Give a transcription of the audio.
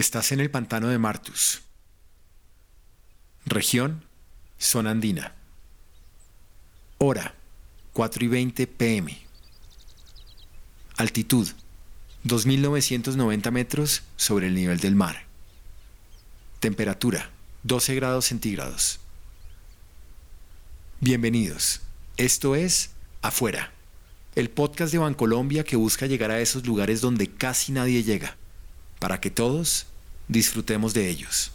Estás en el pantano de Martus. Región, zona andina. Hora, 4 y 20 pm. Altitud, 2.990 metros sobre el nivel del mar. Temperatura, 12 grados centígrados. Bienvenidos. Esto es Afuera, el podcast de Bancolombia que busca llegar a esos lugares donde casi nadie llega, para que todos disfrutemos de ellos.